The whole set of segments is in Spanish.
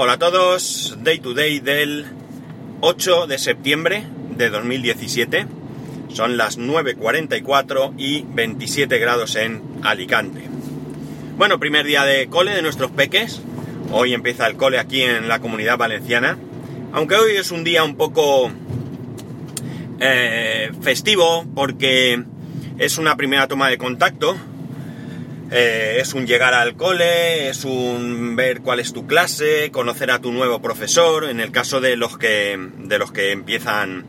Hola a todos, Day to Day del 8 de septiembre de 2017. Son las 9.44 y 27 grados en Alicante. Bueno, primer día de cole de nuestros peques. Hoy empieza el cole aquí en la comunidad valenciana. Aunque hoy es un día un poco eh, festivo porque es una primera toma de contacto eh, es un llegar al cole, es un ver cuál es tu clase, conocer a tu nuevo profesor, en el caso de los que, de los que empiezan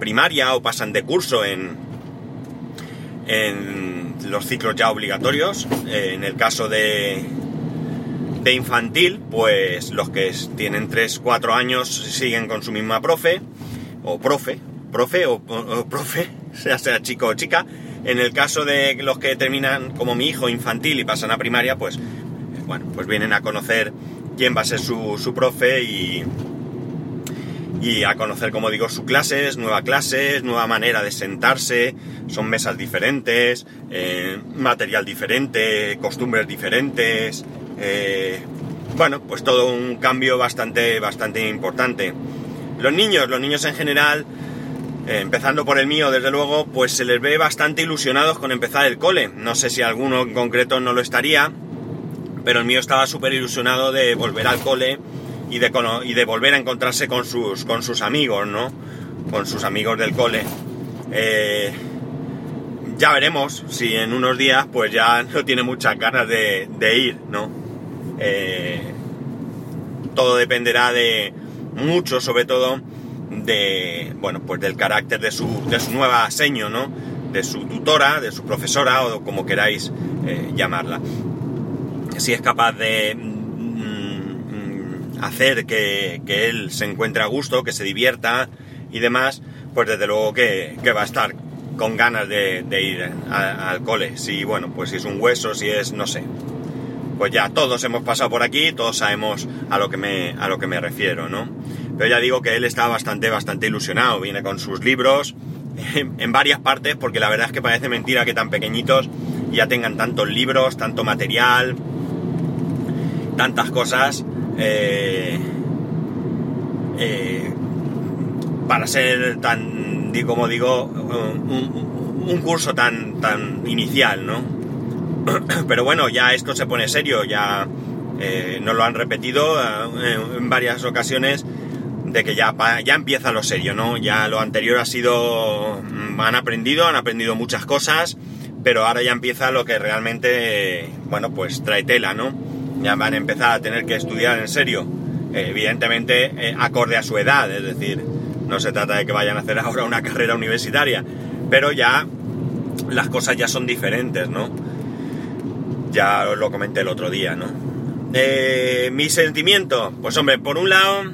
primaria o pasan de curso en, en los ciclos ya obligatorios, eh, en el caso de, de infantil, pues los que tienen 3-4 años siguen con su misma profe, o profe, profe o, o profe, sea sea chico o chica, en el caso de los que terminan como mi hijo infantil y pasan a primaria, pues bueno, pues vienen a conocer quién va a ser su, profe y, y a conocer, como digo, sus clases, nuevas clases, nueva manera de sentarse, son mesas diferentes, eh, material diferente, costumbres diferentes, eh, bueno, pues todo un cambio bastante, bastante importante. Los niños, los niños en general, eh, empezando por el mío, desde luego, pues se les ve bastante ilusionados con empezar el cole. No sé si alguno en concreto no lo estaría, pero el mío estaba súper ilusionado de volver al cole y de, y de volver a encontrarse con sus, con sus amigos, ¿no? Con sus amigos del cole. Eh, ya veremos si en unos días pues ya no tiene muchas ganas de, ir, ¿no? Eh, todo dependerá de mucho, sobre todo, de, bueno, pues del carácter de su, de su nueva seño, ¿no? De su tutora, de su profesora o como queráis eh, llamarla. Si es capaz de mm, hacer que, él se encuentre a gusto, que se divierta y demás, pues desde luego que, va a estar con ganas de, ir al cole. Si, bueno, pues si es un hueso, si es, no sé. Pues ya todos hemos pasado por aquí, todos sabemos a lo que me, a lo que me refiero, ¿no? Pero ya digo que él está bastante, bastante ilusionado. Viene con sus libros en, varias partes, porque la verdad es que parece mentira que tan pequeñitos ya tengan tantos libros, tanto material, tantas cosas. Eh, eh, para ser tan, como digo, un, curso tan, tan inicial, ¿no? Pero bueno, ya esto se pone serio, ya eh, nos lo han repetido en varias ocasiones de que ya, ya empieza lo serio, ¿no? Ya lo anterior ha sido... Mm, han aprendido, han aprendido muchas cosas, pero ahora ya empieza lo que realmente, bueno, pues trae tela, ¿no? Ya van a empezar a tener que estudiar en serio, eh, evidentemente eh, acorde a su edad, es decir, no se trata de que vayan a hacer ahora una carrera universitaria, pero ya las cosas ya son diferentes, ¿no? Ya os lo comenté el otro día, ¿no? Eh, mi sentimiento, pues hombre, por un lado,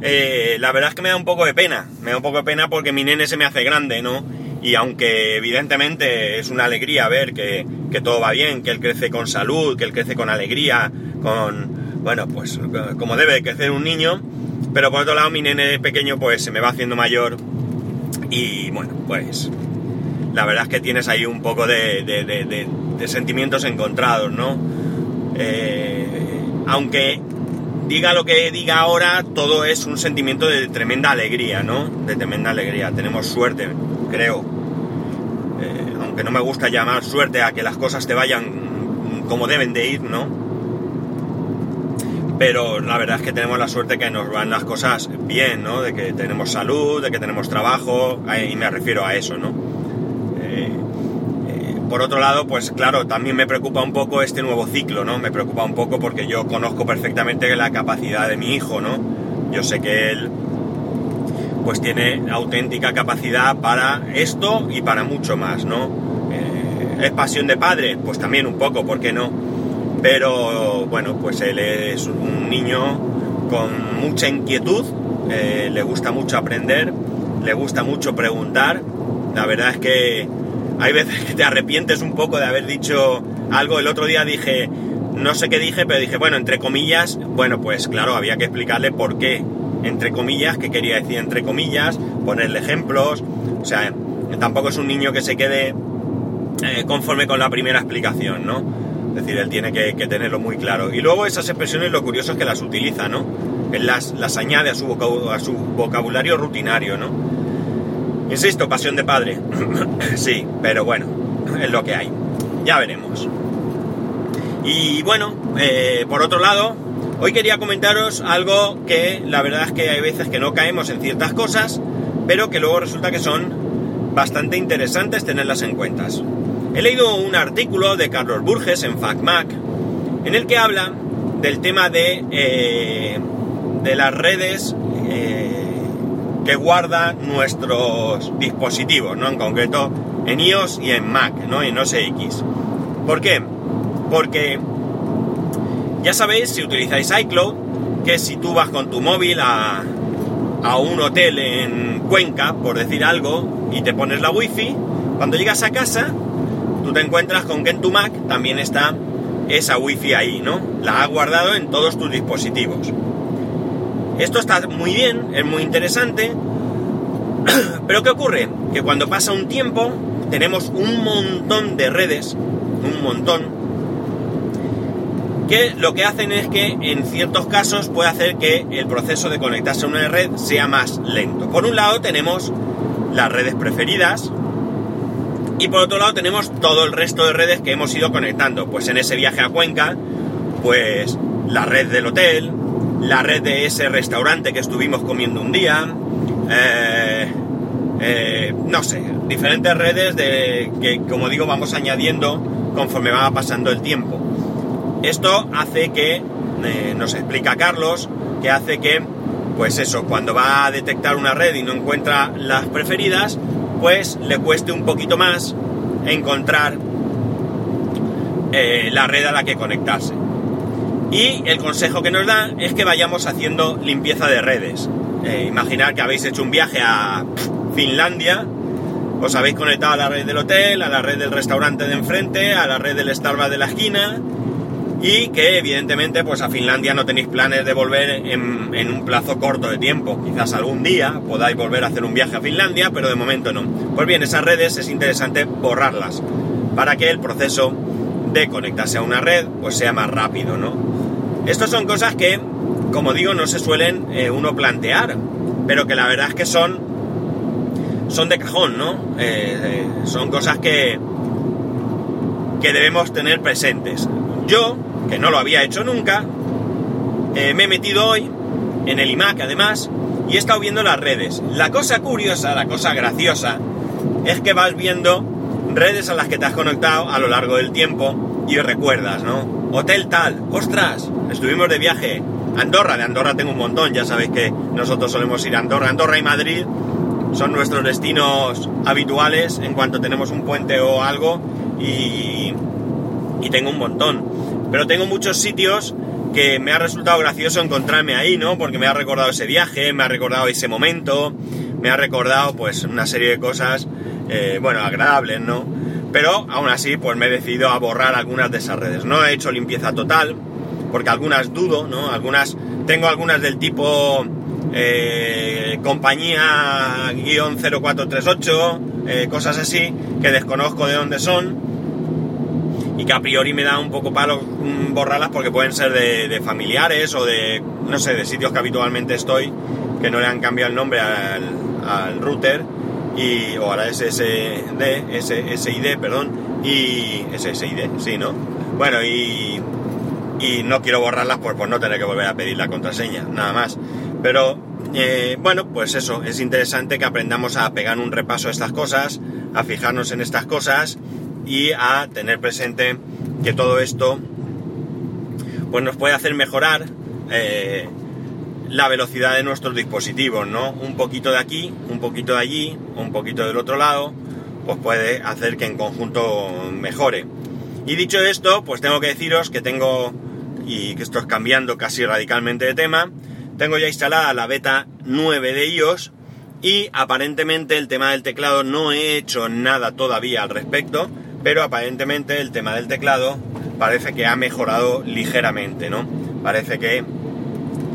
eh, la verdad es que me da un poco de pena, me da un poco de pena porque mi nene se me hace grande, ¿no? Y aunque evidentemente es una alegría ver que, todo va bien, que él crece con salud, que él crece con alegría, con, bueno, pues como debe crecer un niño, pero por otro lado mi nene pequeño pues se me va haciendo mayor y bueno, pues la verdad es que tienes ahí un poco de, sentimientos encontrados, ¿no? Eh, aunque diga lo que diga ahora, todo es un sentimiento de tremenda alegría, ¿no? De tremenda alegría. Tenemos suerte, creo. Eh, aunque no me gusta llamar suerte a que las cosas te vayan como deben de ir, ¿no? Pero la verdad es que tenemos la suerte que nos van las cosas bien, ¿no? De que tenemos salud, de que tenemos trabajo, y me refiero a eso, ¿no? Por otro lado, pues claro, también me preocupa un poco este nuevo ciclo, ¿no? Me preocupa un poco porque yo conozco perfectamente la capacidad de mi hijo, ¿no? Yo sé que él pues tiene auténtica capacidad para esto y para mucho más, ¿no? Eh, ¿Es pasión de padre? Pues también un poco, ¿por qué no? Pero bueno, pues él es un niño con mucha inquietud, eh, le gusta mucho aprender, le gusta mucho preguntar. La verdad es que hay veces que te arrepientes un poco de haber dicho algo. El otro día dije, no sé qué dije, pero dije, bueno, entre comillas, bueno, pues claro, había que explicarle por qué, entre comillas, qué quería decir entre comillas, ponerle ejemplos, o sea, tampoco es un niño que se quede eh, conforme con la primera explicación, ¿no? Es decir, él tiene que, tenerlo muy claro. Y luego esas expresiones lo curioso es que las utiliza, ¿no? Él las, añade a su vocabulario rutinario, ¿no? Insisto, pasión de padre. sí, pero bueno, es lo que hay. Ya veremos. Y bueno, eh, por otro lado, hoy quería comentaros algo que la verdad es que hay veces que no caemos en ciertas cosas, pero que luego resulta que son bastante interesantes tenerlas en cuenta. He leído un artículo de Carlos Burges en FacMac en el que habla del tema de, eh, de las redes eh, que guardan nuestros dispositivos, ¿no? En concreto en iOS y en Mac, ¿no? En OS X. ¿Por qué? Porque ya sabéis, si utilizáis iCloud, que si tú vas con tu móvil a, a un hotel en Cuenca, por decir algo, y te pones la wifi, cuando llegas a casa, tú te encuentras con que en tu Mac también está esa wifi ahí, ¿no? La ha guardado en todos tus dispositivos. Esto está muy bien, es muy interesante, pero ¿qué ocurre? Que cuando pasa un tiempo tenemos un montón de redes, un montón, que lo que hacen es que en ciertos casos puede hacer que el proceso de conectarse a una red sea más lento. Por un lado tenemos las redes preferidas, y por otro lado tenemos todo el resto de redes que hemos ido conectando. Pues en ese viaje a Cuenca, pues la red del hotel, la red de ese restaurante que estuvimos comiendo un día, eh, eh, no sé, diferentes redes de que, como digo, vamos añadiendo conforme va pasando el tiempo. Esto hace que, eh, nos explica Carlos, que hace que, pues eso, cuando va a detectar una red y no encuentra las preferidas, pues le cueste un poquito más encontrar la red a la que conectarse. Y el consejo que nos da es que vayamos haciendo limpieza de redes. Eh, imaginar que habéis hecho un viaje a Finlandia, os habéis conectado a la red del hotel, a la red del restaurante de enfrente, a la red del Starbucks de la esquina, y que evidentemente pues a Finlandia no tenéis planes de volver en, en, un plazo corto de tiempo. Quizás algún día podáis volver a hacer un viaje a Finlandia, pero de momento no. Pues bien, esas redes es interesante borrarlas para que el proceso de conectarse a una red pues sea más rápido, ¿no? Estas son cosas que, como digo, no se suelen eh, uno plantear, pero que la verdad es que son, son de cajón, ¿no? Eh, eh, son cosas que, que debemos tener presentes. Yo, que no lo había hecho nunca, me he metido hoy en el iMac además y he estado viendo las redes. La cosa curiosa, la cosa graciosa, es que vas viendo redes a las que te has conectado a lo largo del tiempo y recuerdas, ¿no? Hotel tal, ostras, estuvimos de viaje. Andorra, de Andorra tengo un montón, ya sabéis que nosotros solemos ir a Andorra. Andorra y Madrid son nuestros destinos habituales en cuanto tenemos un puente o algo y, y tengo un montón. Pero tengo muchos sitios que me ha resultado gracioso encontrarme ahí, ¿no? Porque me ha recordado ese viaje, me ha recordado ese momento, me ha recordado pues una serie de cosas, eh, bueno, agradables, ¿no? Pero aún así pues me he decidido a borrar algunas de esas redes. No he hecho limpieza total, porque algunas dudo, ¿no? Algunas, tengo algunas del tipo eh, compañía guion 0438, eh, cosas así, que desconozco de dónde son y que a priori me da un poco palo mm, borrarlas porque pueden ser de, familiares o de, no sé, de sitios que habitualmente estoy, que no le han cambiado el nombre al, router y, o a la SSD, SSID, perdón, y SSID, sí, ¿no? Bueno, y, y no quiero borrarlas por, por no tener que volver a pedir la contraseña, nada más. Pero, eh, bueno, pues eso, es interesante que aprendamos a pegar un repaso a estas cosas, a fijarnos en estas cosas y a tener presente que todo esto pues nos puede hacer mejorar eh, la velocidad de nuestros dispositivos, ¿no? Un poquito de aquí, un poquito de allí, un poquito del otro lado, pues puede hacer que en conjunto mejore. Y dicho esto, pues tengo que deciros que tengo, y que esto es cambiando casi radicalmente de tema, tengo ya instalada la beta 9 de iOS y aparentemente el tema del teclado no he hecho nada todavía al respecto, pero aparentemente el tema del teclado parece que ha mejorado ligeramente, ¿no? Parece que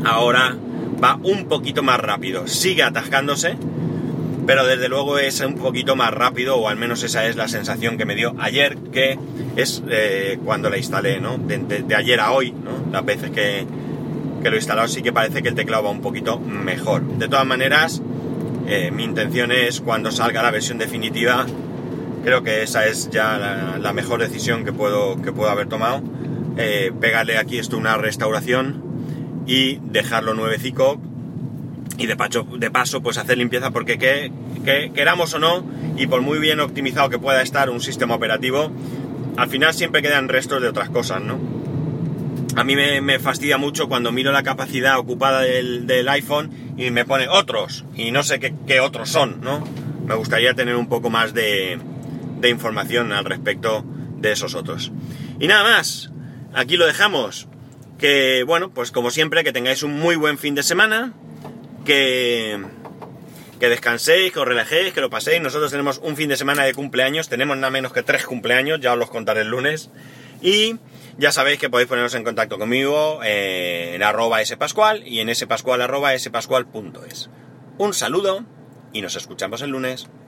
ahora va un poquito más rápido, sigue atascándose, pero desde luego es un poquito más rápido, o al menos esa es la sensación que me dio ayer, que es eh, cuando la instalé, ¿no? De, ayer a hoy, ¿no? Las veces que, que lo he instalado sí que parece que el teclado va un poquito mejor. De todas maneras, eh, mi intención es cuando salga la versión definitiva, creo que esa es ya la, mejor decisión que puedo, que puedo haber tomado. Eh, pegarle aquí esto una restauración y dejarlo nuevecico y de, paso, de paso pues hacer limpieza porque que, queramos o no y por muy bien optimizado que pueda estar un sistema operativo al final siempre quedan restos de otras cosas no a mí me, fastidia mucho cuando miro la capacidad ocupada del, iPhone y me pone otros y no sé qué, otros son no me gustaría tener un poco más de, de información al respecto de esos otros. Y nada más aquí lo dejamos que bueno pues como siempre que tengáis un muy buen fin de semana que, que descanséis, que os relajéis, que lo paséis. Nosotros tenemos un fin de semana de cumpleaños, tenemos nada menos que tres cumpleaños, ya os los contaré el lunes. Y ya sabéis que podéis poneros en contacto conmigo eh, en arroba spascual y en spascual arroba spascual.es. Un saludo y nos escuchamos el lunes.